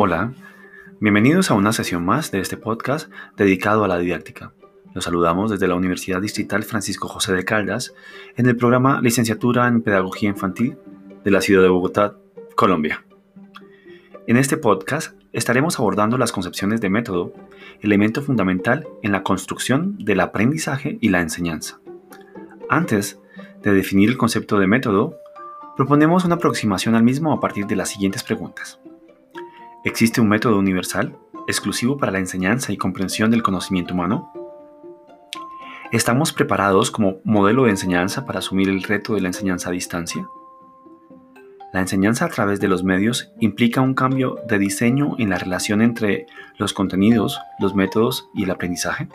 Hola, bienvenidos a una sesión más de este podcast dedicado a la didáctica. Los saludamos desde la Universidad Distrital Francisco José de Caldas en el programa Licenciatura en Pedagogía Infantil de la ciudad de Bogotá, Colombia. En este podcast estaremos abordando las concepciones de método, elemento fundamental en la construcción del aprendizaje y la enseñanza. Antes de definir el concepto de método, proponemos una aproximación al mismo a partir de las siguientes preguntas. ¿Existe un método universal, exclusivo para la enseñanza y comprensión del conocimiento humano? ¿Estamos preparados como modelo de enseñanza para asumir el reto de la enseñanza a distancia? La enseñanza a través de los medios implica un cambio de diseño en la relación entre los contenidos, los métodos y el aprendizaje.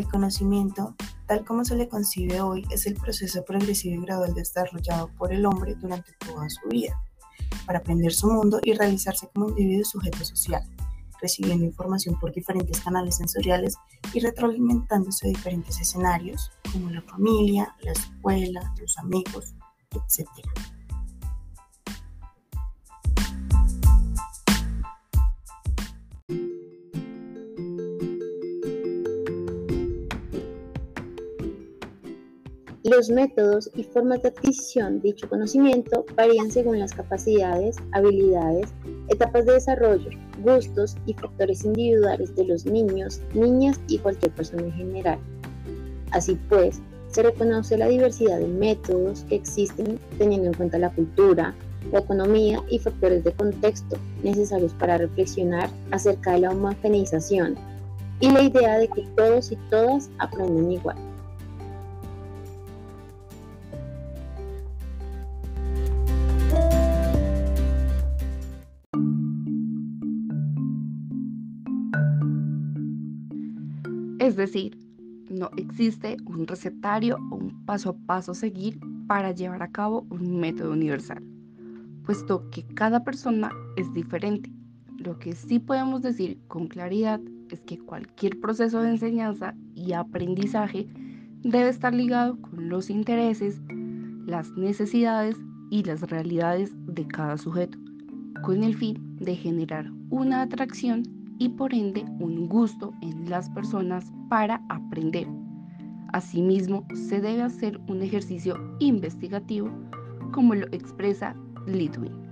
El conocimiento, tal como se le concibe hoy, es el proceso progresivo y gradual desarrollado por el hombre durante toda su vida, para aprender su mundo y realizarse como individuo y sujeto social, recibiendo información por diferentes canales sensoriales y retroalimentándose de diferentes escenarios, como la familia, la escuela, los amigos, etc. Los métodos y formas de adquisición de dicho conocimiento varían según las capacidades, habilidades, etapas de desarrollo, gustos y factores individuales de los niños, niñas y cualquier persona en general. Así pues, se reconoce la diversidad de métodos que existen teniendo en cuenta la cultura, la economía y factores de contexto necesarios para reflexionar acerca de la homogenización y la idea de que todos y todas aprenden igual. Decir, no existe un recetario o un paso a paso seguir para llevar a cabo un método universal, puesto que cada persona es diferente. Lo que sí podemos decir con claridad es que cualquier proceso de enseñanza y aprendizaje debe estar ligado con los intereses, las necesidades y las realidades de cada sujeto, con el fin de generar una atracción y por ende un gusto en las personas para aprender. Asimismo, se debe hacer un ejercicio investigativo como lo expresa Litwin.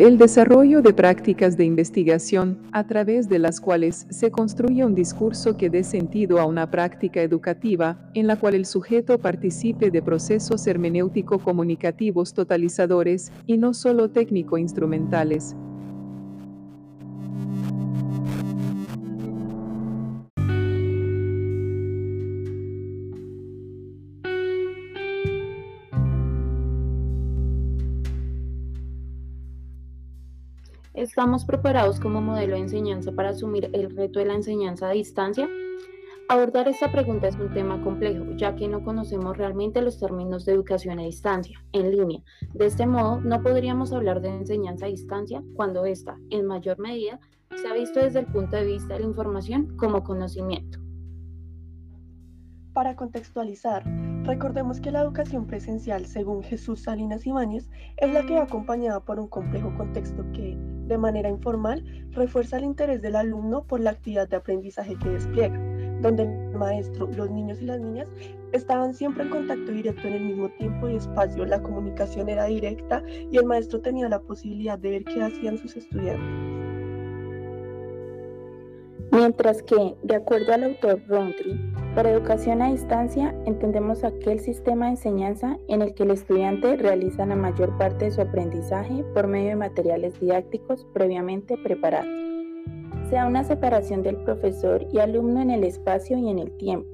El desarrollo de prácticas de investigación a través de las cuales se construye un discurso que dé sentido a una práctica educativa en la cual el sujeto participe de procesos hermenéutico-comunicativos totalizadores y no solo técnico-instrumentales. ¿Estamos preparados como modelo de enseñanza para asumir el reto de la enseñanza a distancia? Abordar esta pregunta es un tema complejo, ya que no conocemos realmente los términos de educación a distancia, en línea. De este modo, no podríamos hablar de enseñanza a distancia cuando ésta, en mayor medida, se ha visto desde el punto de vista de la información como conocimiento. Para contextualizar, recordemos que la educación presencial, según Jesús Salinas Ibáñez, es la que va acompañada por un complejo contexto que, de manera informal, refuerza el interés del alumno por la actividad de aprendizaje que despliega, donde el maestro, los niños y las niñas estaban siempre en contacto directo en el mismo tiempo y espacio, la comunicación era directa y el maestro tenía la posibilidad de ver qué hacían sus estudiantes. Mientras que, de acuerdo al autor Rontri, por educación a distancia entendemos aquel sistema de enseñanza en el que el estudiante realiza la mayor parte de su aprendizaje por medio de materiales didácticos previamente preparados. Sea una separación del profesor y alumno en el espacio y en el tiempo.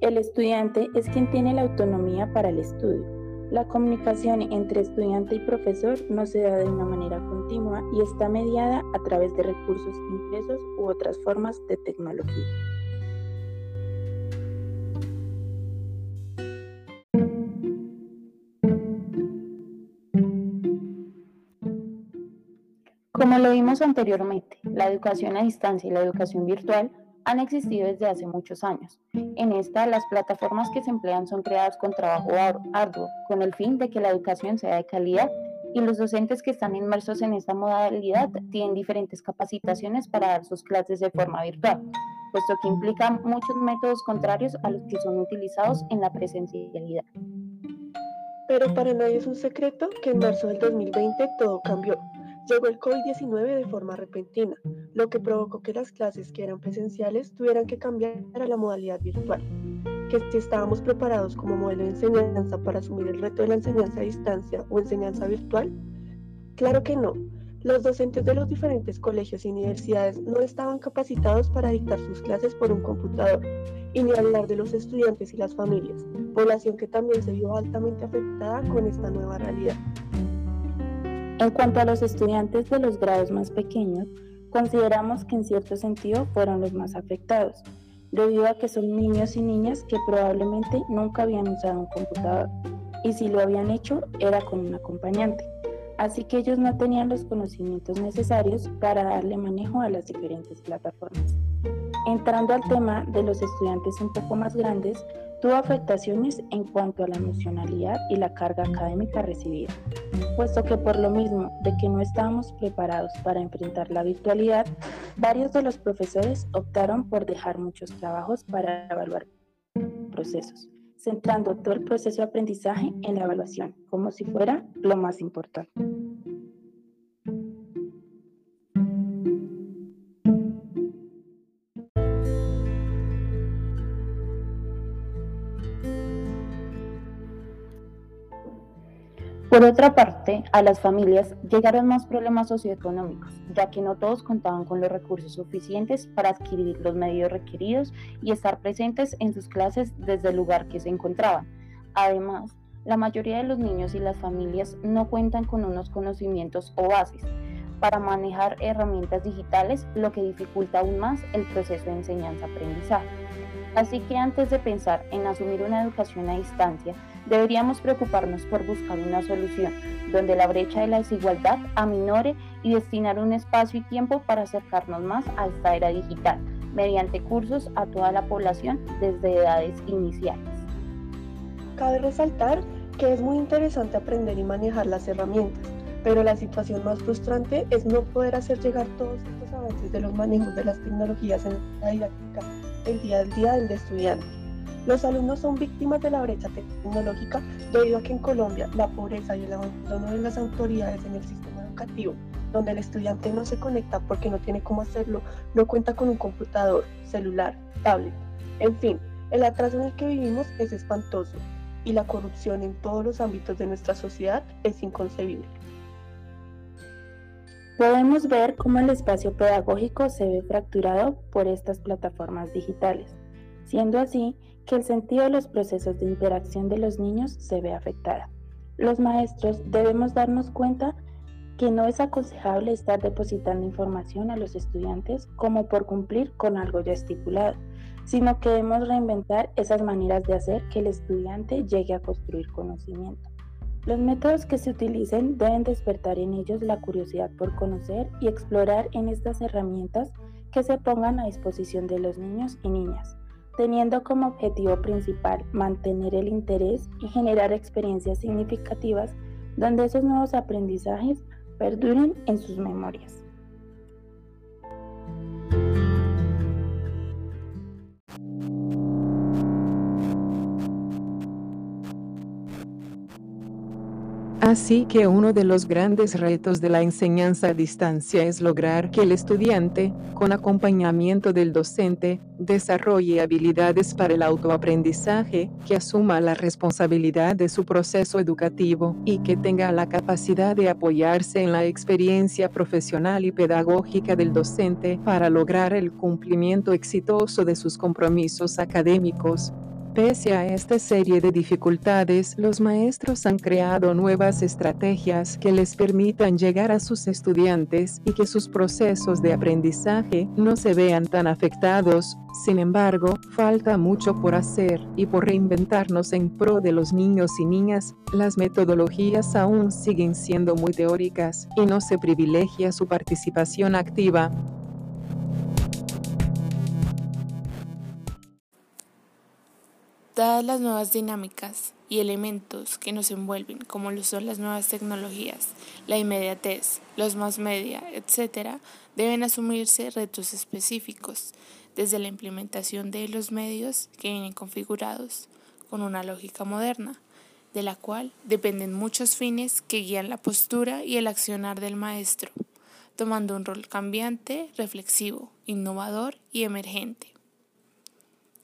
El estudiante es quien tiene la autonomía para el estudio. La comunicación entre estudiante y profesor no se da de una manera continua y está mediada a través de recursos impresos u otras formas de tecnología. Como lo vimos anteriormente, la educación a distancia y la educación virtual han existido desde hace muchos años. En esta, las plataformas que se emplean son creadas con trabajo arduo, con el fin de que la educación sea de calidad y los docentes que están inmersos en esta modalidad tienen diferentes capacitaciones para dar sus clases de forma virtual, puesto que implica muchos métodos contrarios a los que son utilizados en la presencialidad. Pero para nadie es un secreto que en marzo del 2020 todo cambió. Llegó el COVID-19 de forma repentina, lo que provocó que las clases que eran presenciales tuvieran que cambiar a la modalidad virtual. Que si estábamos preparados como modelo de enseñanza para asumir el reto de la enseñanza a distancia o enseñanza virtual, claro que no. Los docentes de los diferentes colegios y universidades no estaban capacitados para dictar sus clases por un computador, y ni hablar de los estudiantes y las familias, población que también se vio altamente afectada con esta nueva realidad. En cuanto a los estudiantes de los grados más pequeños, consideramos que en cierto sentido fueron los más afectados, debido a que son niños y niñas que probablemente nunca habían usado un computador, y si lo habían hecho era con un acompañante, así que ellos no tenían los conocimientos necesarios para darle manejo a las diferentes plataformas. Entrando al tema de los estudiantes un poco más grandes, tuvo afectaciones en cuanto a la emocionalidad y la carga académica recibida, puesto que por lo mismo de que no estábamos preparados para enfrentar la virtualidad, varios de los profesores optaron por dejar muchos trabajos para evaluar procesos, centrando todo el proceso de aprendizaje en la evaluación, como si fuera lo más importante. Por otra parte, a las familias llegaron más problemas socioeconómicos, ya que no todos contaban con los recursos suficientes para adquirir los medios requeridos y estar presentes en sus clases desde el lugar que se encontraban. Además, la mayoría de los niños y las familias no cuentan con unos conocimientos o bases para manejar herramientas digitales, lo que dificulta aún más el proceso de enseñanza-aprendizaje. Así que antes de pensar en asumir una educación a distancia, deberíamos preocuparnos por buscar una solución donde la brecha de la desigualdad aminore y destinar un espacio y tiempo para acercarnos más a esta era digital, mediante cursos a toda la población desde edades iniciales. Cabe resaltar que es muy interesante aprender y manejar las herramientas, pero la situación más frustrante es no poder hacer llegar todos estos avances de los manejos de las tecnologías en la didáctica el día al día del estudiante. Los alumnos son víctimas de la brecha tecnológica debido a que en Colombia la pobreza y el abandono de las autoridades en el sistema educativo, donde el estudiante no se conecta porque no tiene cómo hacerlo, no cuenta con un computador, celular, tablet. En fin, el atraso en el que vivimos es espantoso y la corrupción en todos los ámbitos de nuestra sociedad es inconcebible. Podemos ver cómo el espacio pedagógico se ve fracturado por estas plataformas digitales, siendo así que el sentido de los procesos de interacción de los niños se ve afectada. Los maestros debemos darnos cuenta que no es aconsejable estar depositando información a los estudiantes como por cumplir con algo ya estipulado, sino que debemos reinventar esas maneras de hacer que el estudiante llegue a construir conocimiento. Los métodos que se utilicen deben despertar en ellos la curiosidad por conocer y explorar en estas herramientas que se pongan a disposición de los niños y niñas, teniendo como objetivo principal mantener el interés y generar experiencias significativas donde esos nuevos aprendizajes perduren en sus memorias. Así que uno de los grandes retos de la enseñanza a distancia es lograr que el estudiante, con acompañamiento del docente, desarrolle habilidades para el autoaprendizaje, que asuma la responsabilidad de su proceso educativo y que tenga la capacidad de apoyarse en la experiencia profesional y pedagógica del docente para lograr el cumplimiento exitoso de sus compromisos académicos. Pese a esta serie de dificultades, los maestros han creado nuevas estrategias que les permitan llegar a sus estudiantes y que sus procesos de aprendizaje no se vean tan afectados. Sin embargo, falta mucho por hacer y por reinventarnos en pro de los niños y niñas. Las metodologías aún siguen siendo muy teóricas y no se privilegia su participación activa. Dadas las nuevas dinámicas y elementos que nos envuelven, como lo son las nuevas tecnologías, la inmediatez, los más media, etc., deben asumirse retos específicos, desde la implementación de los medios que vienen configurados con una lógica moderna, de la cual dependen muchos fines que guían la postura y el accionar del maestro, tomando un rol cambiante, reflexivo, innovador y emergente.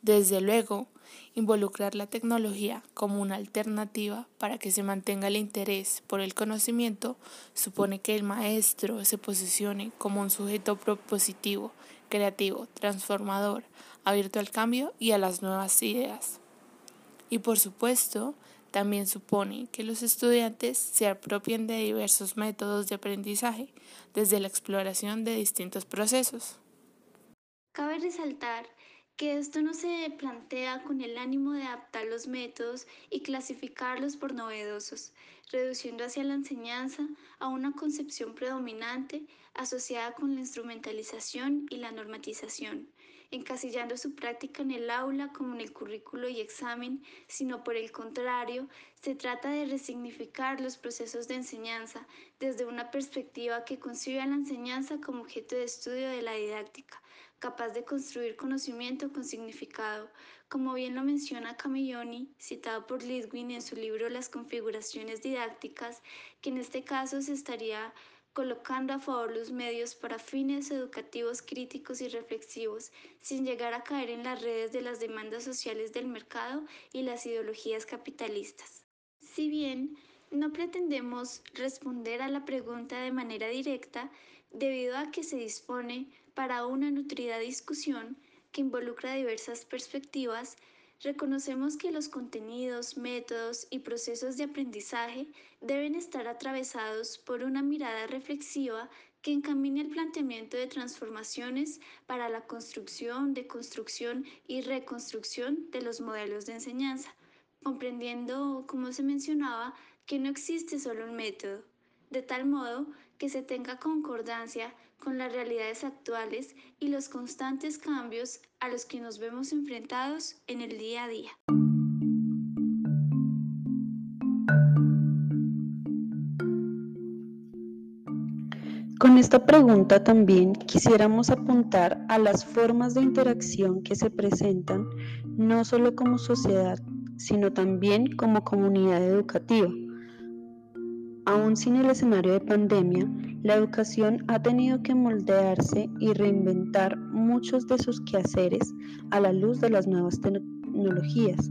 Desde luego, Involucrar la tecnología como una alternativa para que se mantenga el interés por el conocimiento supone que el maestro se posicione como un sujeto propositivo, creativo, transformador, abierto al cambio y a las nuevas ideas. Y por supuesto, también supone que los estudiantes se apropien de diversos métodos de aprendizaje, desde la exploración de distintos procesos. Cabe resaltar que esto no se plantea con el ánimo de adaptar los métodos y clasificarlos por novedosos, reduciendo hacia la enseñanza a una concepción predominante asociada con la instrumentalización y la normatización, encasillando su práctica en el aula como en el currículo y examen, sino por el contrario, se trata de resignificar los procesos de enseñanza desde una perspectiva que concibe a la enseñanza como objeto de estudio de la didáctica, capaz de construir conocimiento con significado, como bien lo menciona Camilloni, citado por Lidwin en su libro Las configuraciones didácticas, que en este caso se estaría colocando a favor los medios para fines educativos críticos y reflexivos, sin llegar a caer en las redes de las demandas sociales del mercado y las ideologías capitalistas. Si bien no pretendemos responder a la pregunta de manera directa, debido a que se dispone para una nutrida discusión que involucra diversas perspectivas, reconocemos que los contenidos, métodos y procesos de aprendizaje deben estar atravesados por una mirada reflexiva que encamine el planteamiento de transformaciones para la construcción, deconstrucción y reconstrucción de los modelos de enseñanza, comprendiendo, como se mencionaba, que no existe solo un método, de tal modo que se tenga concordancia con las realidades actuales y los constantes cambios a los que nos vemos enfrentados en el día a día. Con esta pregunta también quisiéramos apuntar a las formas de interacción que se presentan no solo como sociedad, sino también como comunidad educativa Aún sin el escenario de pandemia, la educación ha tenido que moldearse y reinventar muchos de sus quehaceres a la luz de las nuevas tecnologías.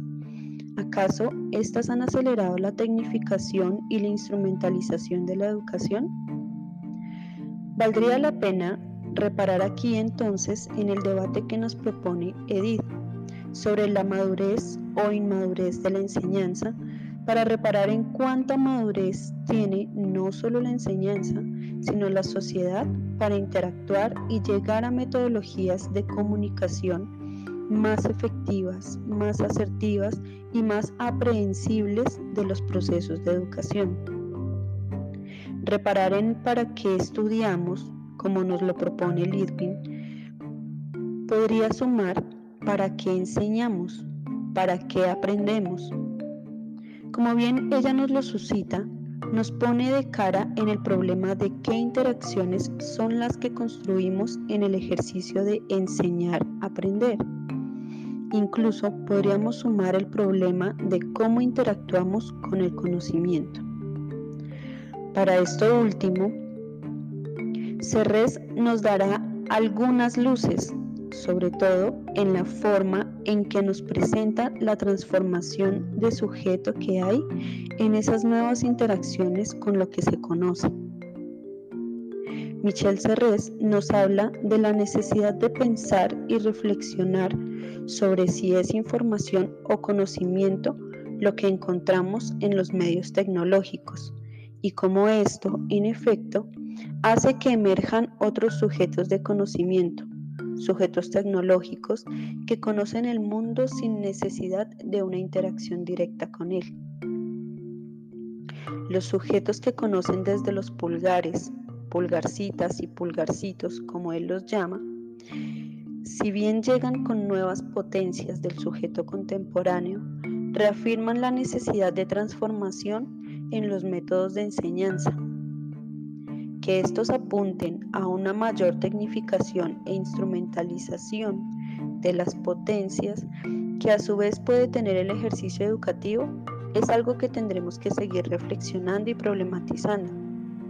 ¿Acaso estas han acelerado la tecnificación y la instrumentalización de la educación? Valdría la pena reparar aquí entonces en el debate que nos propone Edith sobre la madurez o inmadurez de la enseñanza para reparar en cuánta madurez tiene no solo la enseñanza, sino la sociedad para interactuar y llegar a metodologías de comunicación más efectivas, más asertivas y más aprehensibles de los procesos de educación. Reparar en para qué estudiamos, como nos lo propone Lidwin, podría sumar para qué enseñamos, para qué aprendemos, como bien ella nos lo suscita, nos pone de cara en el problema de qué interacciones son las que construimos en el ejercicio de enseñar aprender. Incluso podríamos sumar el problema de cómo interactuamos con el conocimiento. Para esto último, Cerrés nos dará algunas luces sobre todo en la forma en que nos presenta la transformación de sujeto que hay en esas nuevas interacciones con lo que se conoce. Michel Serres nos habla de la necesidad de pensar y reflexionar sobre si es información o conocimiento lo que encontramos en los medios tecnológicos y cómo esto, en efecto, hace que emerjan otros sujetos de conocimiento, sujetos tecnológicos que conocen el mundo sin necesidad de una interacción directa con él. Los sujetos que conocen desde los pulgares, pulgarcitas y pulgarcitos, como él los llama, si bien llegan con nuevas potencias del sujeto contemporáneo, reafirman la necesidad de transformación en los métodos de enseñanza. Que estos apunten a una mayor tecnificación e instrumentalización de las potencias que a su vez puede tener el ejercicio educativo es algo que tendremos que seguir reflexionando y problematizando,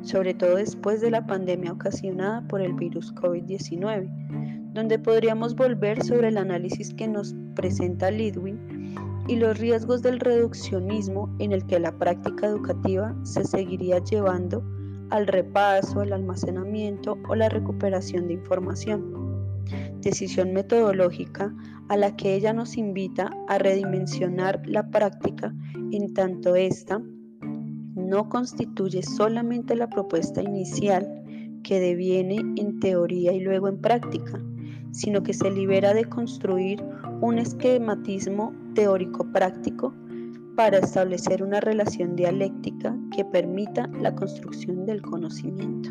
sobre todo después de la pandemia ocasionada por el virus COVID-19, donde podríamos volver sobre el análisis que nos presenta Lidwin y los riesgos del reduccionismo en el que la práctica educativa se seguiría llevando al repaso, el almacenamiento o la recuperación de información. Decisión metodológica a la que ella nos invita a redimensionar la práctica en tanto esta no constituye solamente la propuesta inicial que deviene en teoría y luego en práctica, sino que se libera de construir un esquematismo teórico-práctico para establecer una relación dialéctica que permita la construcción del conocimiento.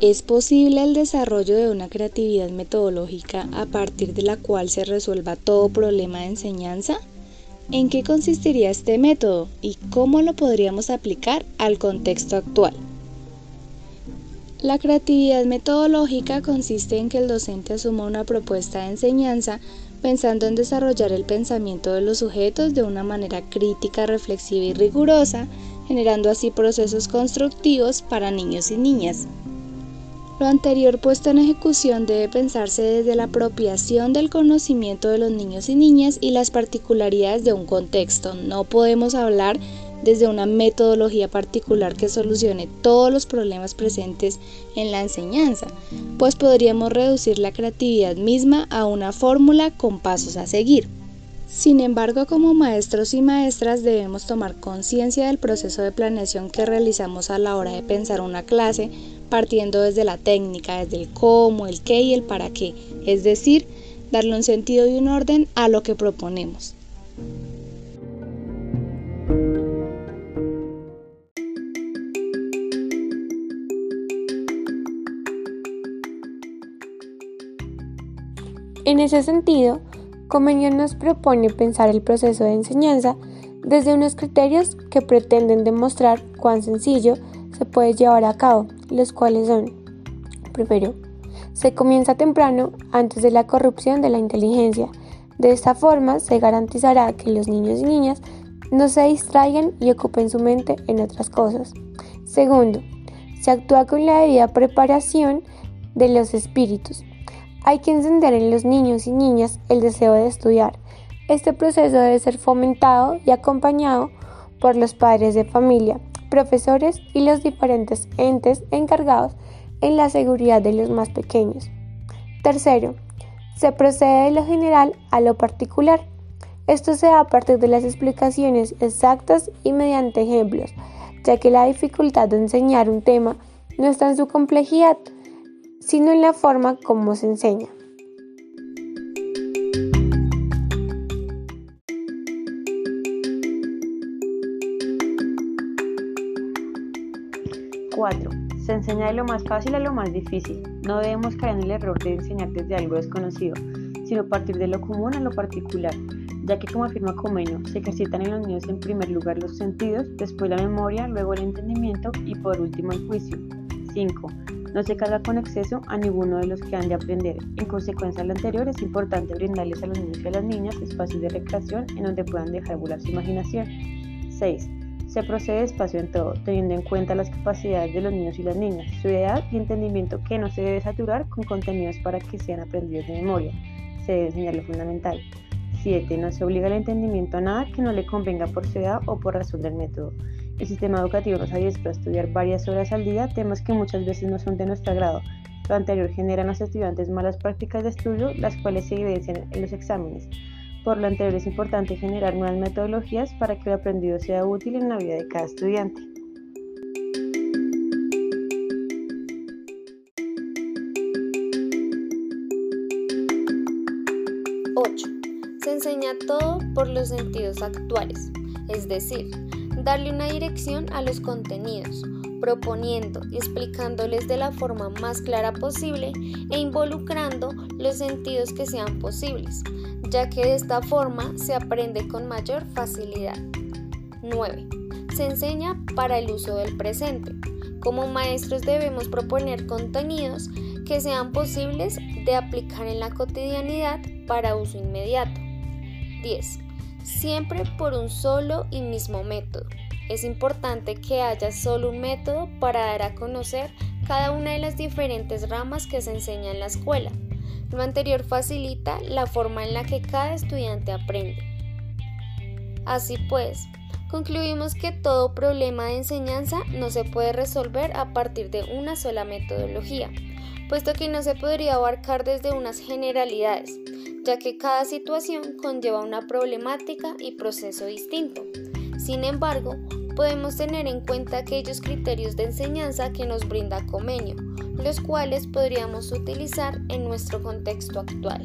¿Es posible el desarrollo de una creatividad metodológica a partir de la cual se resuelva todo problema de enseñanza? ¿En qué consistiría este método y cómo lo podríamos aplicar al contexto actual? La creatividad metodológica consiste en que el docente asuma una propuesta de enseñanza pensando en desarrollar el pensamiento de los sujetos de una manera crítica, reflexiva y rigurosa, generando así procesos constructivos para niños y niñas. Lo anterior puesto en ejecución debe pensarse desde la apropiación del conocimiento de los niños y niñas y las particularidades de un contexto. No podemos hablar desde una metodología particular que solucione todos los problemas presentes en la enseñanza, pues podríamos reducir la creatividad misma a una fórmula con pasos a seguir. Sin embargo, como maestros y maestras debemos tomar conciencia del proceso de planeación que realizamos a la hora de pensar una clase partiendo desde la técnica, desde el cómo, el qué y el para qué, es decir, darle un sentido y un orden a lo que proponemos. En ese sentido, Comenio nos propone pensar el proceso de enseñanza desde unos criterios que pretenden demostrar cuán sencillo se puede llevar a cabo, los cuales son, primero, se comienza temprano antes de la corrupción de la inteligencia. De esta forma se garantizará que los niños y niñas no se distraigan y ocupen su mente en otras cosas. Segundo, se actúa con la debida preparación de los espíritus. Hay que encender en los niños y niñas el deseo de estudiar. Este proceso debe ser fomentado y acompañado por los padres de familia, profesores y los diferentes entes encargados en la seguridad de los más pequeños. Tercero, se procede de lo general a lo particular. Esto se da a partir de las explicaciones exactas y mediante ejemplos, ya que la dificultad de enseñar un tema no está en su complejidad, sino en la forma como se enseña. 4. Se enseña de lo más fácil a lo más difícil. No debemos caer en el error de enseñar desde algo desconocido, sino partir de lo común a lo particular, ya que como afirma Comeno, se ejercitan en los niños en primer lugar los sentidos, después la memoria, luego el entendimiento y por último el juicio. 5. No se carga con exceso a ninguno de los que han de aprender. En consecuencia de lo anterior, es importante brindarles a los niños y a las niñas espacios de recreación en donde puedan dejar volar su imaginación. 6. Se procede despacio en todo, teniendo en cuenta las capacidades de los niños y las niñas, su edad y entendimiento que no se debe saturar con contenidos para que sean aprendidos de memoria. se debe enseñar lo fundamental. 7. No se obliga al entendimiento a nada que no le convenga por su edad o por razón del método. El sistema educativo nos adiestra a estudiar varias horas al día temas que muchas veces no son de nuestro agrado. Lo anterior genera en los estudiantes malas prácticas de estudio, las cuales se evidencian en los exámenes. Por lo anterior es importante generar nuevas metodologías para que lo aprendido sea útil en la vida de cada estudiante. Se enseña todo por los sentidos actuales, es decir, darle una dirección a los contenidos, proponiendo y explicándoles de la forma más clara posible e involucrando los sentidos que sean posibles, ya que de esta forma se aprende con mayor facilidad. 9. Se enseña para el uso del presente. Como maestros debemos proponer contenidos que sean posibles de aplicar en la cotidianidad para uso inmediato. 10 siempre por un solo y mismo método. Es importante que haya solo un método para dar a conocer cada una de las diferentes ramas que se enseña en la escuela. Lo anterior facilita la forma en la que cada estudiante aprende. Así pues, concluimos que todo problema de enseñanza no se puede resolver a partir de una sola metodología, puesto que no se podría abarcar desde unas generalidades, ya que cada situación conlleva una problemática y proceso distinto. Sin embargo, podemos tener en cuenta aquellos criterios de enseñanza que nos brinda Comenio, los cuales podríamos utilizar en nuestro contexto actual.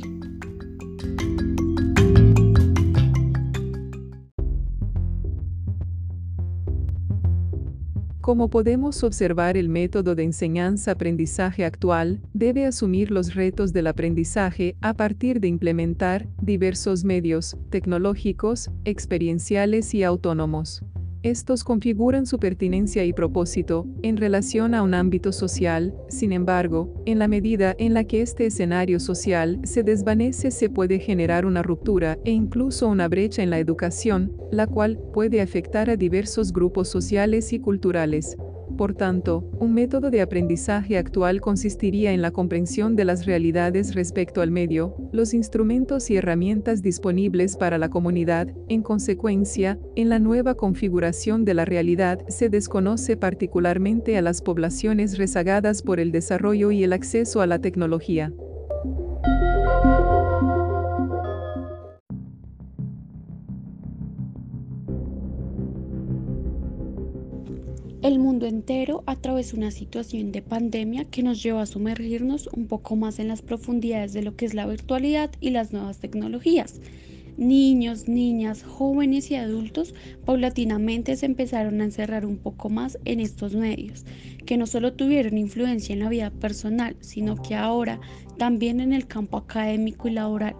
Como podemos observar, el método de enseñanza-aprendizaje actual debe asumir los retos del aprendizaje a partir de implementar diversos medios tecnológicos, experienciales y autónomos. Estos configuran su pertinencia y propósito en relación a un ámbito social, sin embargo, en la medida en la que este escenario social se desvanece se puede generar una ruptura e incluso una brecha en la educación, la cual puede afectar a diversos grupos sociales y culturales. Por tanto, un método de aprendizaje actual consistiría en la comprensión de las realidades respecto al medio, los instrumentos y herramientas disponibles para la comunidad. En consecuencia, en la nueva configuración de la realidad se desconoce particularmente a las poblaciones rezagadas por el desarrollo y el acceso a la tecnología. Mundo entero atravesó una situación de pandemia que nos llevó a sumergirnos un poco más en las profundidades de lo que es la virtualidad y las nuevas tecnologías. Niños, niñas, jóvenes y adultos paulatinamente se empezaron a encerrar un poco más en estos medios, que no solo tuvieron influencia en la vida personal, sino que ahora también en el campo académico y laboral,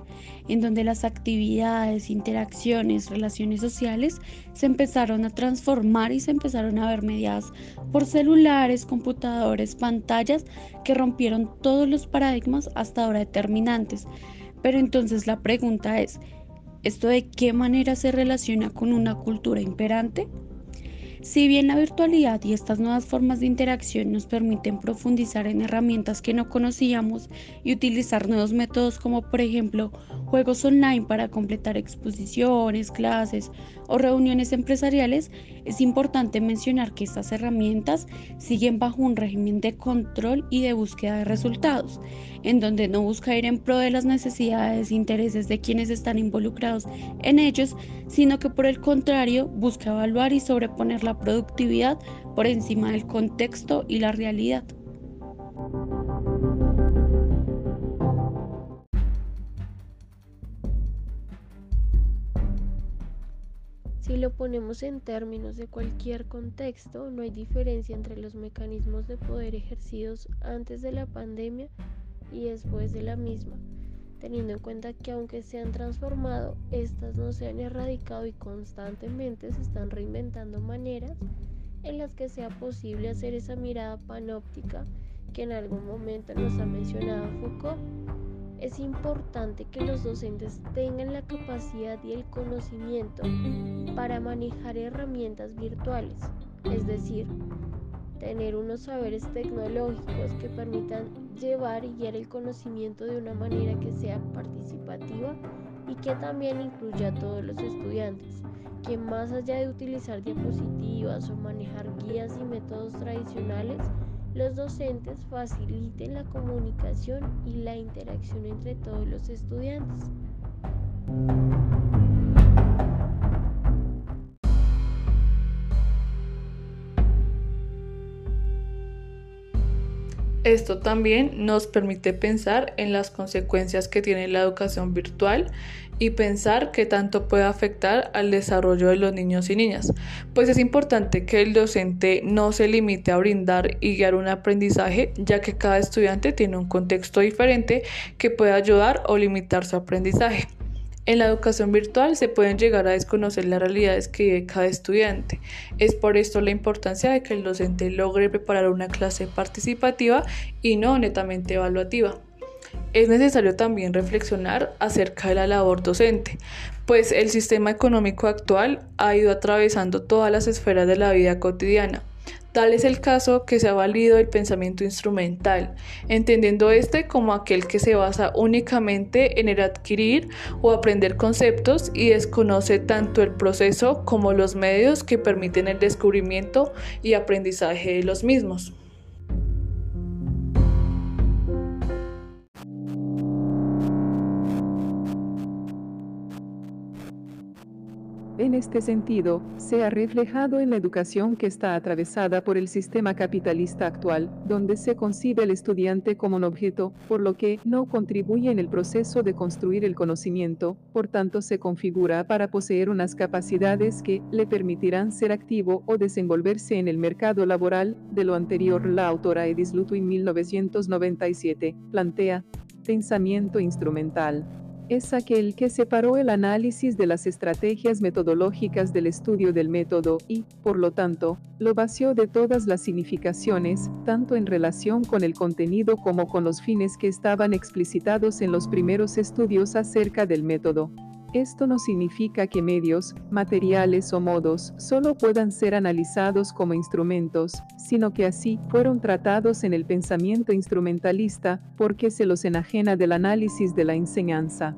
en donde las actividades, interacciones, relaciones sociales se empezaron a transformar y se empezaron a ver mediadas por celulares, computadores, pantallas que rompieron todos los paradigmas hasta ahora determinantes. Pero entonces la pregunta es, ¿esto de qué manera se relaciona con una cultura imperante? Si bien la virtualidad y estas nuevas formas de interacción nos permiten profundizar en herramientas que no conocíamos y utilizar nuevos métodos como por ejemplo juegos online para completar exposiciones, clases o reuniones empresariales, es importante mencionar que estas herramientas siguen bajo un régimen de control y de búsqueda de resultados, en donde no busca ir en pro de las necesidades e intereses de quienes están involucrados en ellos, sino que por el contrario busca evaluar y sobreponer la productividad por encima del contexto y la realidad. Lo ponemos en términos de cualquier contexto, no hay diferencia entre los mecanismos de poder ejercidos antes de la pandemia y después de la misma, teniendo en cuenta que aunque se han transformado, estas no se han erradicado y constantemente se están reinventando maneras en las que sea posible hacer esa mirada panóptica que en algún momento nos ha mencionado Foucault es importante que los docentes tengan la capacidad y el conocimiento para manejar herramientas virtuales, es decir, tener unos saberes tecnológicos que permitan llevar y guiar el conocimiento de una manera que sea participativa y que también incluya a todos los estudiantes, que más allá de utilizar diapositivas o manejar guías y métodos tradicionales, los docentes faciliten la comunicación y la interacción entre todos los estudiantes. Esto también nos permite pensar en las consecuencias que tiene la educación virtual y pensar qué tanto puede afectar al desarrollo de los niños y niñas. Pues es importante que el docente no se limite a brindar y guiar un aprendizaje, ya que cada estudiante tiene un contexto diferente que puede ayudar o limitar su aprendizaje. En la educación virtual se pueden llegar a desconocer las realidades que vive cada estudiante. Es por esto la importancia de que el docente logre preparar una clase participativa y no netamente evaluativa. Es necesario también reflexionar acerca de la labor docente, pues el sistema económico actual ha ido atravesando todas las esferas de la vida cotidiana Tal es el caso que se ha valido el pensamiento instrumental, entendiendo este como aquel que se basa únicamente en el adquirir o aprender conceptos y desconoce tanto el proceso como los medios que permiten el descubrimiento y aprendizaje de los mismos. En este sentido, se ha reflejado en la educación que está atravesada por el sistema capitalista actual, donde se concibe al estudiante como un objeto, por lo que no contribuye en el proceso de construir el conocimiento, por tanto se configura para poseer unas capacidades que le permitirán ser activo o desenvolverse en el mercado laboral. De lo anterior, la autora Edith Lutu 1997 plantea pensamiento instrumental es aquel que separó el análisis de las estrategias metodológicas del estudio del método y, por lo tanto, lo vació de todas las significaciones, tanto en relación con el contenido como con los fines que estaban explicitados en los primeros estudios acerca del método. Esto no significa que medios, materiales o modos solo puedan ser analizados como instrumentos, sino que así fueron tratados en el pensamiento instrumentalista porque se los enajena del análisis de la enseñanza.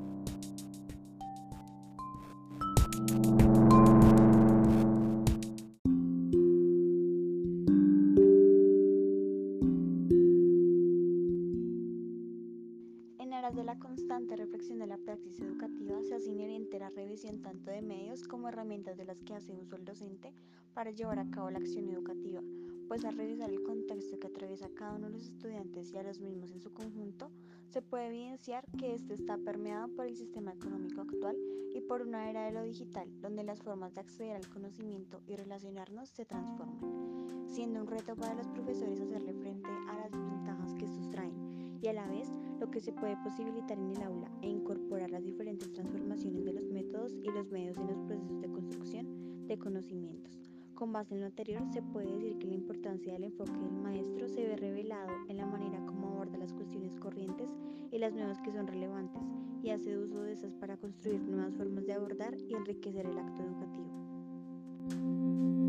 Tanto de medios como herramientas de las que hace uso el docente para llevar a cabo la acción educativa, pues al revisar el contexto que atraviesa cada uno de los estudiantes y a los mismos en su conjunto, se puede evidenciar que este está permeado por el sistema económico actual y por una era de lo digital, donde las formas de acceder al conocimiento y relacionarnos se transforman, siendo un reto para los profesores hacerle frente a las ventajas que estos traen y a la vez lo que se puede posibilitar en el aula e incorporar las diferentes transformaciones de los métodos y los medios en los procesos de construcción de conocimientos. Con base en lo anterior, se puede decir que la importancia del enfoque del maestro se ve revelado en la manera como aborda las cuestiones corrientes y las nuevas que son relevantes, y hace uso de esas para construir nuevas formas de abordar y enriquecer el acto educativo.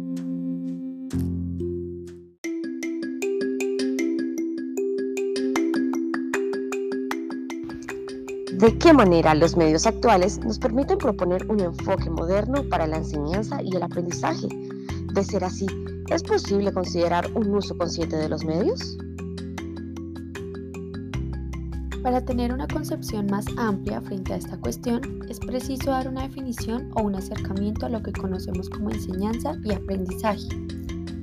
¿De qué manera los medios actuales nos permiten proponer un enfoque moderno para la enseñanza y el aprendizaje? De ser así, ¿es posible considerar un uso consciente de los medios? Para tener una concepción más amplia frente a esta cuestión, es preciso dar una definición o un acercamiento a lo que conocemos como enseñanza y aprendizaje,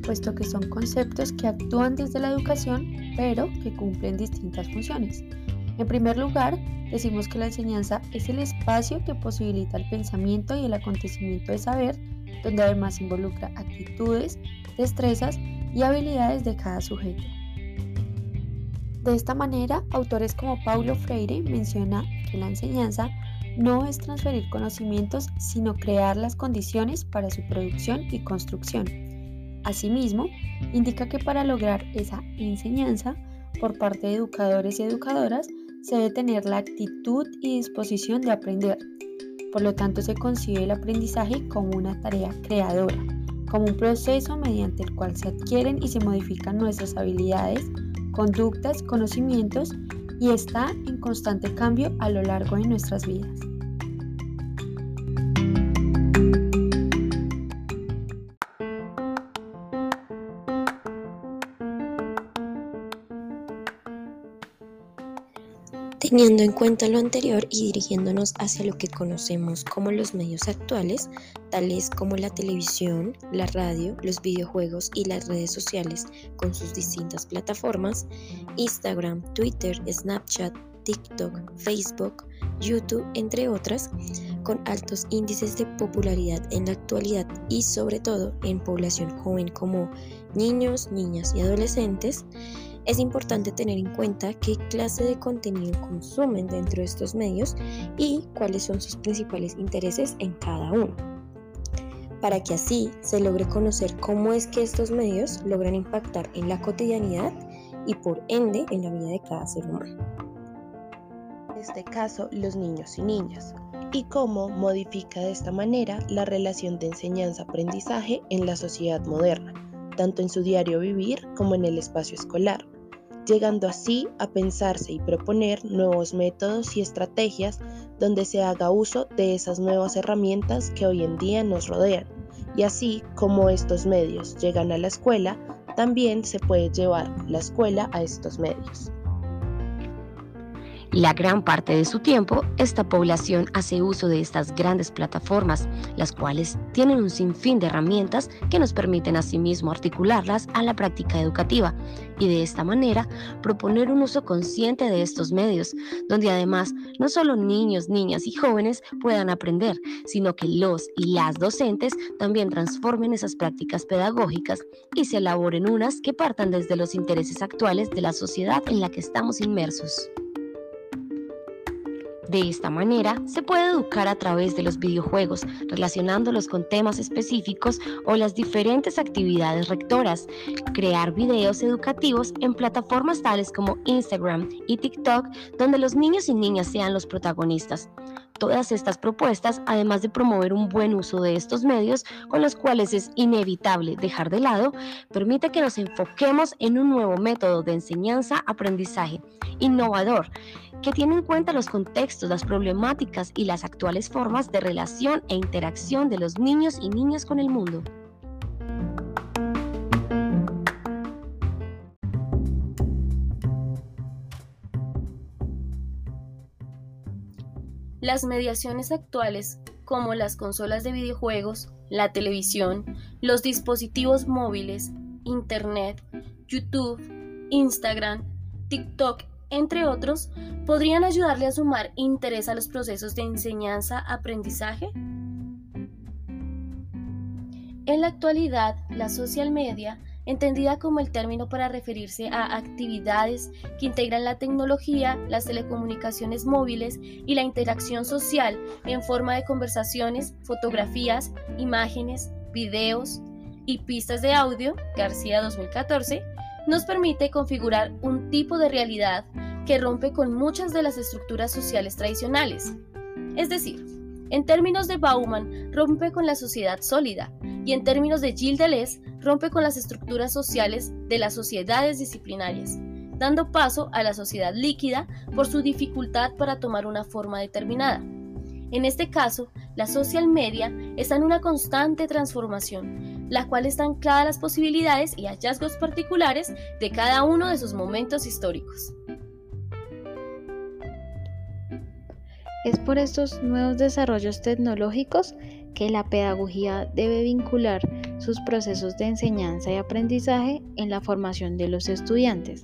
puesto que son conceptos que actúan desde la educación, pero que cumplen distintas funciones. En primer lugar, decimos que la enseñanza es el espacio que posibilita el pensamiento y el acontecimiento de saber, donde además involucra actitudes, destrezas y habilidades de cada sujeto. De esta manera, autores como Paulo Freire menciona que la enseñanza no es transferir conocimientos, sino crear las condiciones para su producción y construcción. Asimismo, indica que para lograr esa enseñanza por parte de educadores y educadoras, se debe tener la actitud y disposición de aprender. Por lo tanto, se concibe el aprendizaje como una tarea creadora, como un proceso mediante el cual se adquieren y se modifican nuestras habilidades, conductas, conocimientos y está en constante cambio a lo largo de nuestras vidas. Teniendo en cuenta lo anterior y dirigiéndonos hacia lo que conocemos como los medios actuales, tales como la televisión, la radio, los videojuegos y las redes sociales con sus distintas plataformas, Instagram, Twitter, Snapchat, TikTok, Facebook, YouTube, entre otras, con altos índices de popularidad en la actualidad y sobre todo en población joven como niños, niñas y adolescentes, es importante tener en cuenta qué clase de contenido consumen dentro de estos medios y cuáles son sus principales intereses en cada uno, para que así se logre conocer cómo es que estos medios logran impactar en la cotidianidad y por ende en la vida de cada ser humano. En este caso, los niños y niñas, y cómo modifica de esta manera la relación de enseñanza-aprendizaje en la sociedad moderna, tanto en su diario vivir como en el espacio escolar llegando así a pensarse y proponer nuevos métodos y estrategias donde se haga uso de esas nuevas herramientas que hoy en día nos rodean. Y así como estos medios llegan a la escuela, también se puede llevar la escuela a estos medios. La gran parte de su tiempo, esta población hace uso de estas grandes plataformas, las cuales tienen un sinfín de herramientas que nos permiten asimismo articularlas a la práctica educativa y de esta manera proponer un uso consciente de estos medios, donde además no solo niños, niñas y jóvenes puedan aprender, sino que los y las docentes también transformen esas prácticas pedagógicas y se elaboren unas que partan desde los intereses actuales de la sociedad en la que estamos inmersos. De esta manera, se puede educar a través de los videojuegos, relacionándolos con temas específicos o las diferentes actividades rectoras, crear videos educativos en plataformas tales como Instagram y TikTok, donde los niños y niñas sean los protagonistas. Todas estas propuestas, además de promover un buen uso de estos medios, con los cuales es inevitable dejar de lado, permite que nos enfoquemos en un nuevo método de enseñanza-aprendizaje, innovador, que tiene en cuenta los contextos, las problemáticas y las actuales formas de relación e interacción de los niños y niñas con el mundo. Las mediaciones actuales, como las consolas de videojuegos, la televisión, los dispositivos móviles, Internet, YouTube, Instagram, TikTok entre otros, podrían ayudarle a sumar interés a los procesos de enseñanza-aprendizaje? En la actualidad, la social media, entendida como el término para referirse a actividades que integran la tecnología, las telecomunicaciones móviles y la interacción social en forma de conversaciones, fotografías, imágenes, videos y pistas de audio, García 2014, nos permite configurar un tipo de realidad que rompe con muchas de las estructuras sociales tradicionales. Es decir, en términos de Bauman, rompe con la sociedad sólida y en términos de Gilles Deleuze, rompe con las estructuras sociales de las sociedades disciplinarias, dando paso a la sociedad líquida por su dificultad para tomar una forma determinada. En este caso, la social media está en una constante transformación, la cual está anclada a las posibilidades y hallazgos particulares de cada uno de sus momentos históricos. Es por estos nuevos desarrollos tecnológicos que la pedagogía debe vincular sus procesos de enseñanza y aprendizaje en la formación de los estudiantes,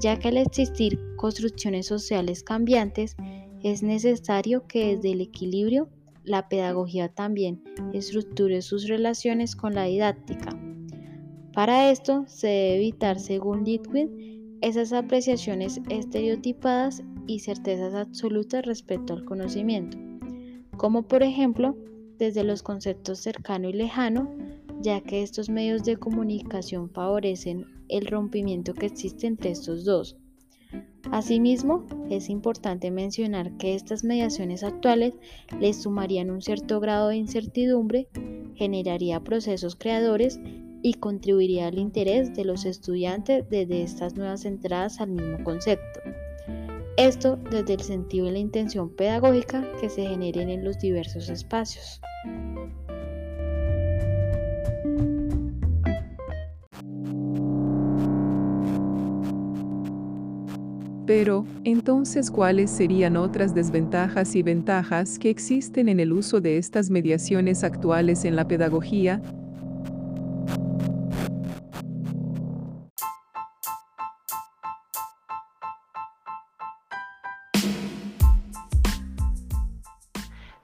ya que al existir construcciones sociales cambiantes, es necesario que desde el equilibrio la pedagogía también estructure sus relaciones con la didáctica. Para esto se debe evitar, según Litwin, esas apreciaciones estereotipadas y certezas absolutas respecto al conocimiento, como por ejemplo desde los conceptos cercano y lejano, ya que estos medios de comunicación favorecen el rompimiento que existe entre estos dos. Asimismo, es importante mencionar que estas mediaciones actuales les sumarían un cierto grado de incertidumbre, generaría procesos creadores y contribuiría al interés de los estudiantes desde estas nuevas entradas al mismo concepto. Esto desde el sentido y la intención pedagógica que se generen en los diversos espacios. Pero, entonces, ¿cuáles serían otras desventajas y ventajas que existen en el uso de estas mediaciones actuales en la pedagogía?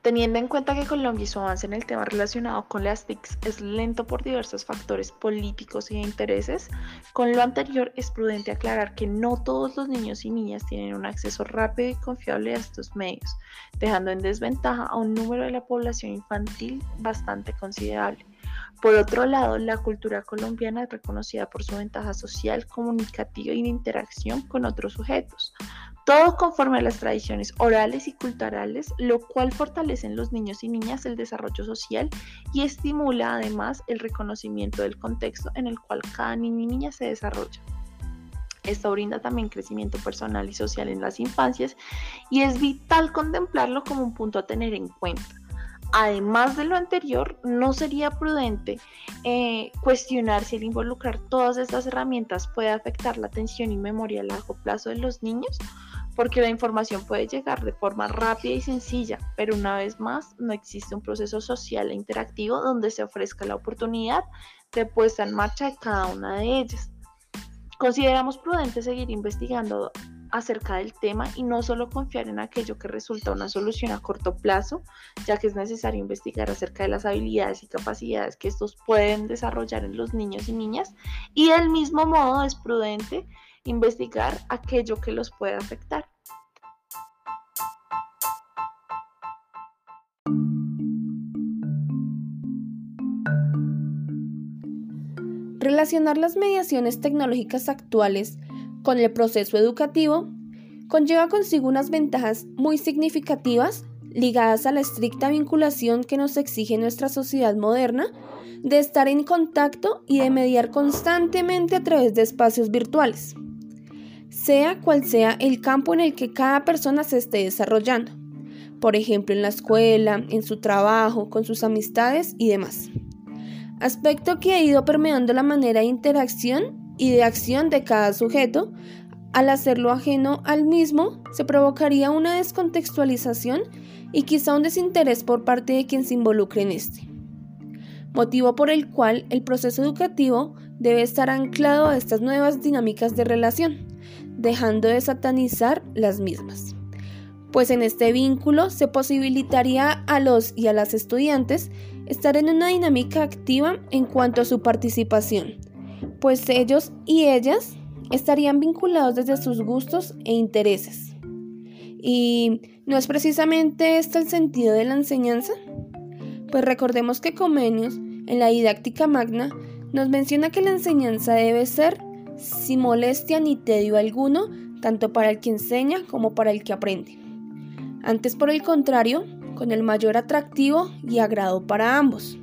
Teniendo en cuenta que Colombia y su avance en el tema relacionado con las TICs es lento por diversos factores políticos y de intereses, con lo anterior es prudente aclarar que no todos los niños y niñas tienen un acceso rápido y confiable a estos medios, dejando en desventaja a un número de la población infantil bastante considerable. Por otro lado, la cultura colombiana es reconocida por su ventaja social, comunicativa y de interacción con otros sujetos, todo conforme a las tradiciones orales y culturales, lo cual fortalece en los niños y niñas el desarrollo social y estimula además el reconocimiento del contexto en el cual cada niño y niña se desarrolla. Esto brinda también crecimiento personal y social en las infancias y es vital contemplarlo como un punto a tener en cuenta. Además de lo anterior, no sería prudente eh, cuestionar si el involucrar todas estas herramientas puede afectar la atención y memoria a largo plazo de los niños porque la información puede llegar de forma rápida y sencilla, pero una vez más no existe un proceso social e interactivo donde se ofrezca la oportunidad de puesta en marcha de cada una de ellas. Consideramos prudente seguir investigando acerca del tema y no solo confiar en aquello que resulta una solución a corto plazo, ya que es necesario investigar acerca de las habilidades y capacidades que estos pueden desarrollar en los niños y niñas y del mismo modo es prudente investigar aquello que los puede afectar. Relacionar las mediaciones tecnológicas actuales con el proceso educativo conlleva consigo unas ventajas muy significativas ligadas a la estricta vinculación que nos exige nuestra sociedad moderna de estar en contacto y de mediar constantemente a través de espacios virtuales sea cual sea el campo en el que cada persona se esté desarrollando, por ejemplo en la escuela, en su trabajo, con sus amistades y demás. Aspecto que ha ido permeando la manera de interacción y de acción de cada sujeto, al hacerlo ajeno al mismo, se provocaría una descontextualización y quizá un desinterés por parte de quien se involucre en este. Motivo por el cual el proceso educativo debe estar anclado a estas nuevas dinámicas de relación, dejando de satanizar las mismas. Pues en este vínculo se posibilitaría a los y a las estudiantes estar en una dinámica activa en cuanto a su participación, pues ellos y ellas estarían vinculados desde sus gustos e intereses. ¿Y no es precisamente este el sentido de la enseñanza? Pues recordemos que Comenius, en la didáctica magna, nos menciona que la enseñanza debe ser sin molestia ni tedio alguno, tanto para el que enseña como para el que aprende. Antes, por el contrario, con el mayor atractivo y agrado para ambos.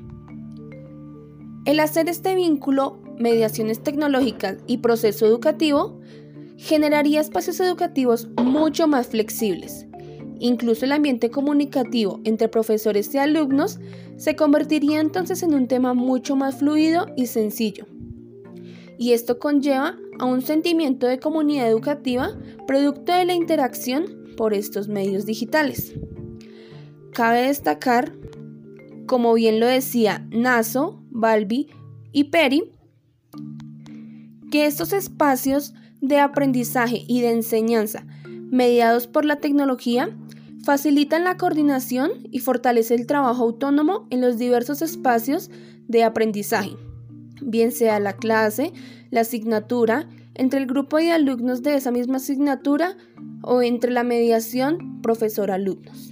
El hacer este vínculo, mediaciones tecnológicas y proceso educativo, generaría espacios educativos mucho más flexibles. Incluso el ambiente comunicativo entre profesores y alumnos se convertiría entonces en un tema mucho más fluido y sencillo y esto conlleva a un sentimiento de comunidad educativa producto de la interacción por estos medios digitales. Cabe destacar, como bien lo decía Naso, Balbi y Peri, que estos espacios de aprendizaje y de enseñanza mediados por la tecnología facilitan la coordinación y fortalece el trabajo autónomo en los diversos espacios de aprendizaje bien sea la clase, la asignatura, entre el grupo de alumnos de esa misma asignatura o entre la mediación profesor-alumnos.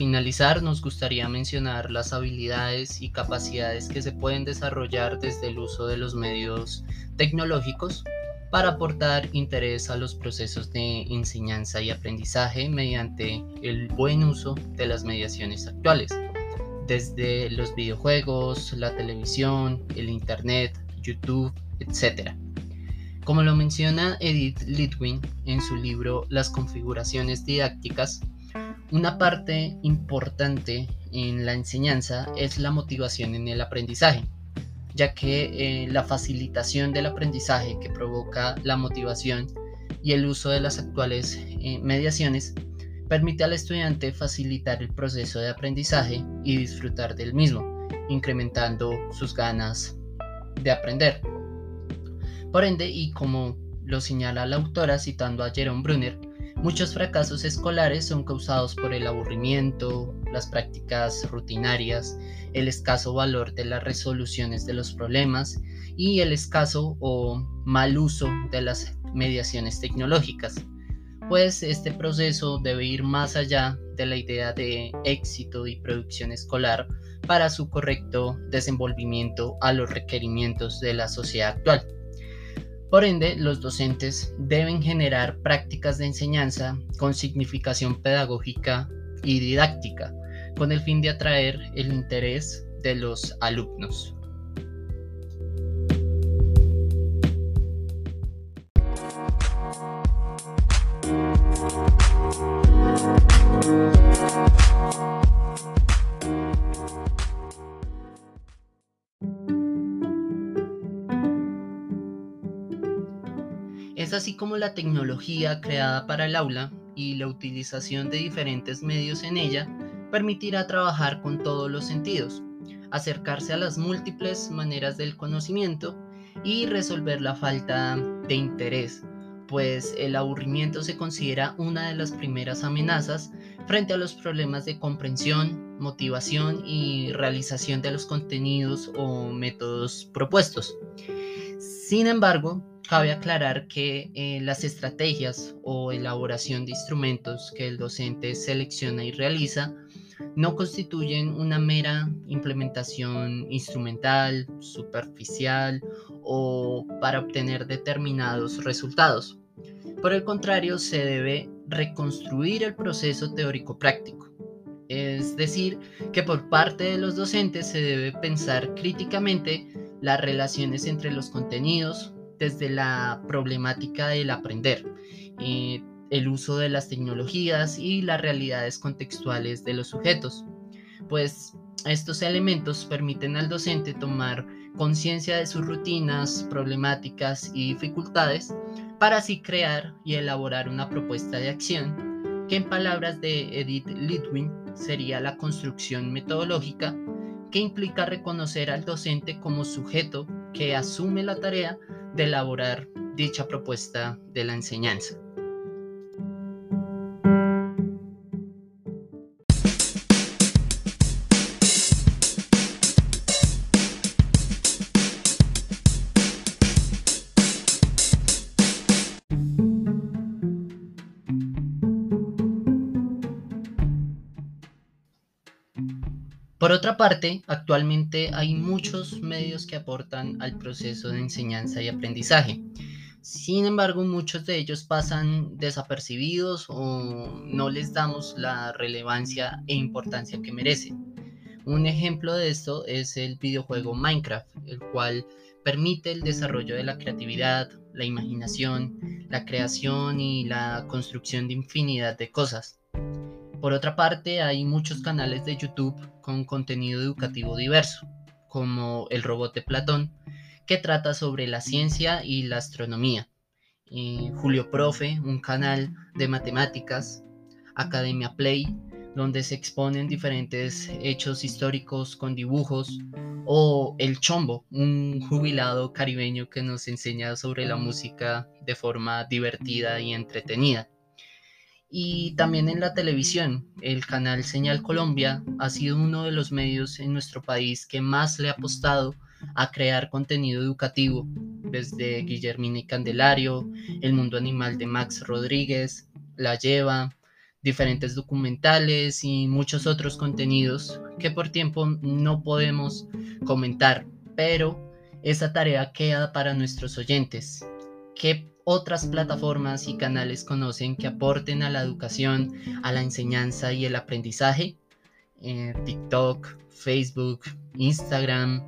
Finalizar nos gustaría mencionar las habilidades y capacidades que se pueden desarrollar desde el uso de los medios tecnológicos para aportar interés a los procesos de enseñanza y aprendizaje mediante el buen uso de las mediaciones actuales, desde los videojuegos, la televisión, el Internet, YouTube, etc. Como lo menciona Edith Litwin en su libro Las configuraciones didácticas, una parte importante en la enseñanza es la motivación en el aprendizaje ya que eh, la facilitación del aprendizaje que provoca la motivación y el uso de las actuales eh, mediaciones permite al estudiante facilitar el proceso de aprendizaje y disfrutar del mismo, incrementando sus ganas de aprender. Por ende, y como lo señala la autora citando a Jerome Brunner, Muchos fracasos escolares son causados por el aburrimiento, las prácticas rutinarias, el escaso valor de las resoluciones de los problemas y el escaso o mal uso de las mediaciones tecnológicas. Pues este proceso debe ir más allá de la idea de éxito y producción escolar para su correcto desenvolvimiento a los requerimientos de la sociedad actual. Por ende, los docentes deben generar prácticas de enseñanza con significación pedagógica y didáctica, con el fin de atraer el interés de los alumnos. Así como la tecnología creada para el aula y la utilización de diferentes medios en ella permitirá trabajar con todos los sentidos, acercarse a las múltiples maneras del conocimiento y resolver la falta de interés, pues el aburrimiento se considera una de las primeras amenazas frente a los problemas de comprensión, motivación y realización de los contenidos o métodos propuestos. Sin embargo, Cabe aclarar que eh, las estrategias o elaboración de instrumentos que el docente selecciona y realiza no constituyen una mera implementación instrumental, superficial o para obtener determinados resultados. Por el contrario, se debe reconstruir el proceso teórico práctico. Es decir, que por parte de los docentes se debe pensar críticamente las relaciones entre los contenidos, desde la problemática del aprender, eh, el uso de las tecnologías y las realidades contextuales de los sujetos, pues estos elementos permiten al docente tomar conciencia de sus rutinas, problemáticas y dificultades para así crear y elaborar una propuesta de acción que en palabras de Edith Litwin sería la construcción metodológica que implica reconocer al docente como sujeto que asume la tarea de elaborar dicha propuesta de la enseñanza. Por otra parte, actualmente hay muchos medios que aportan al proceso de enseñanza y aprendizaje. Sin embargo, muchos de ellos pasan desapercibidos o no les damos la relevancia e importancia que merecen. Un ejemplo de esto es el videojuego Minecraft, el cual permite el desarrollo de la creatividad, la imaginación, la creación y la construcción de infinidad de cosas. Por otra parte, hay muchos canales de YouTube con contenido educativo diverso, como El Robot de Platón, que trata sobre la ciencia y la astronomía. Julio Profe, un canal de matemáticas, Academia Play, donde se exponen diferentes hechos históricos con dibujos, o El Chombo, un jubilado caribeño que nos enseña sobre la música de forma divertida y entretenida. Y también en la televisión, el canal Señal Colombia ha sido uno de los medios en nuestro país que más le ha apostado a crear contenido educativo, desde Guillermina y Candelario, El Mundo Animal de Max Rodríguez, La Lleva, diferentes documentales y muchos otros contenidos que por tiempo no podemos comentar, pero esa tarea queda para nuestros oyentes. ¿Qué otras plataformas y canales conocen que aporten a la educación, a la enseñanza y el aprendizaje? Eh, TikTok, Facebook, Instagram.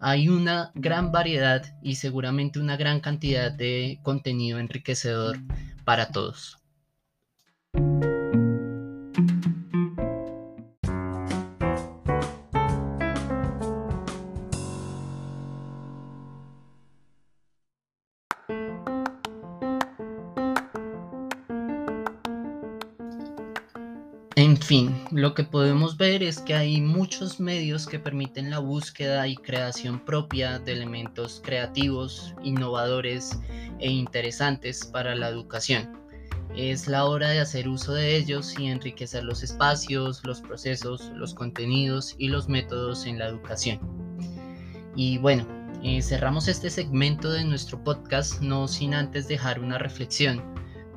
Hay una gran variedad y seguramente una gran cantidad de contenido enriquecedor para todos. Lo que podemos ver es que hay muchos medios que permiten la búsqueda y creación propia de elementos creativos, innovadores e interesantes para la educación. Es la hora de hacer uso de ellos y enriquecer los espacios, los procesos, los contenidos y los métodos en la educación. Y bueno, eh, cerramos este segmento de nuestro podcast no sin antes dejar una reflexión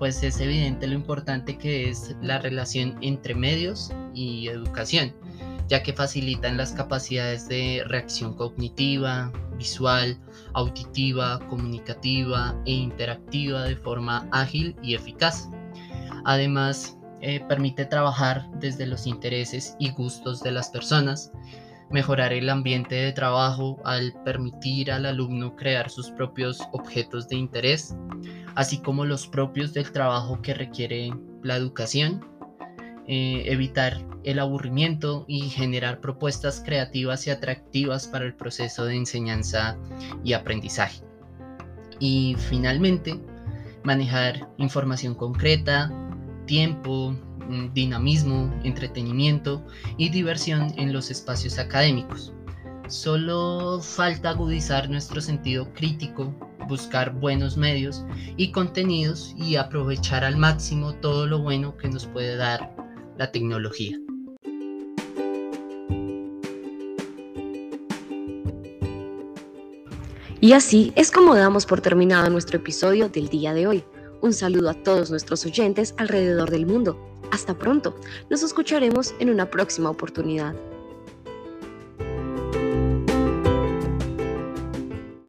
pues es evidente lo importante que es la relación entre medios y educación, ya que facilitan las capacidades de reacción cognitiva, visual, auditiva, comunicativa e interactiva de forma ágil y eficaz. Además, eh, permite trabajar desde los intereses y gustos de las personas, mejorar el ambiente de trabajo al permitir al alumno crear sus propios objetos de interés, así como los propios del trabajo que requiere la educación, eh, evitar el aburrimiento y generar propuestas creativas y atractivas para el proceso de enseñanza y aprendizaje. Y finalmente, manejar información concreta, tiempo, mm, dinamismo, entretenimiento y diversión en los espacios académicos. Solo falta agudizar nuestro sentido crítico buscar buenos medios y contenidos y aprovechar al máximo todo lo bueno que nos puede dar la tecnología. Y así es como damos por terminado nuestro episodio del día de hoy. Un saludo a todos nuestros oyentes alrededor del mundo. Hasta pronto. Nos escucharemos en una próxima oportunidad.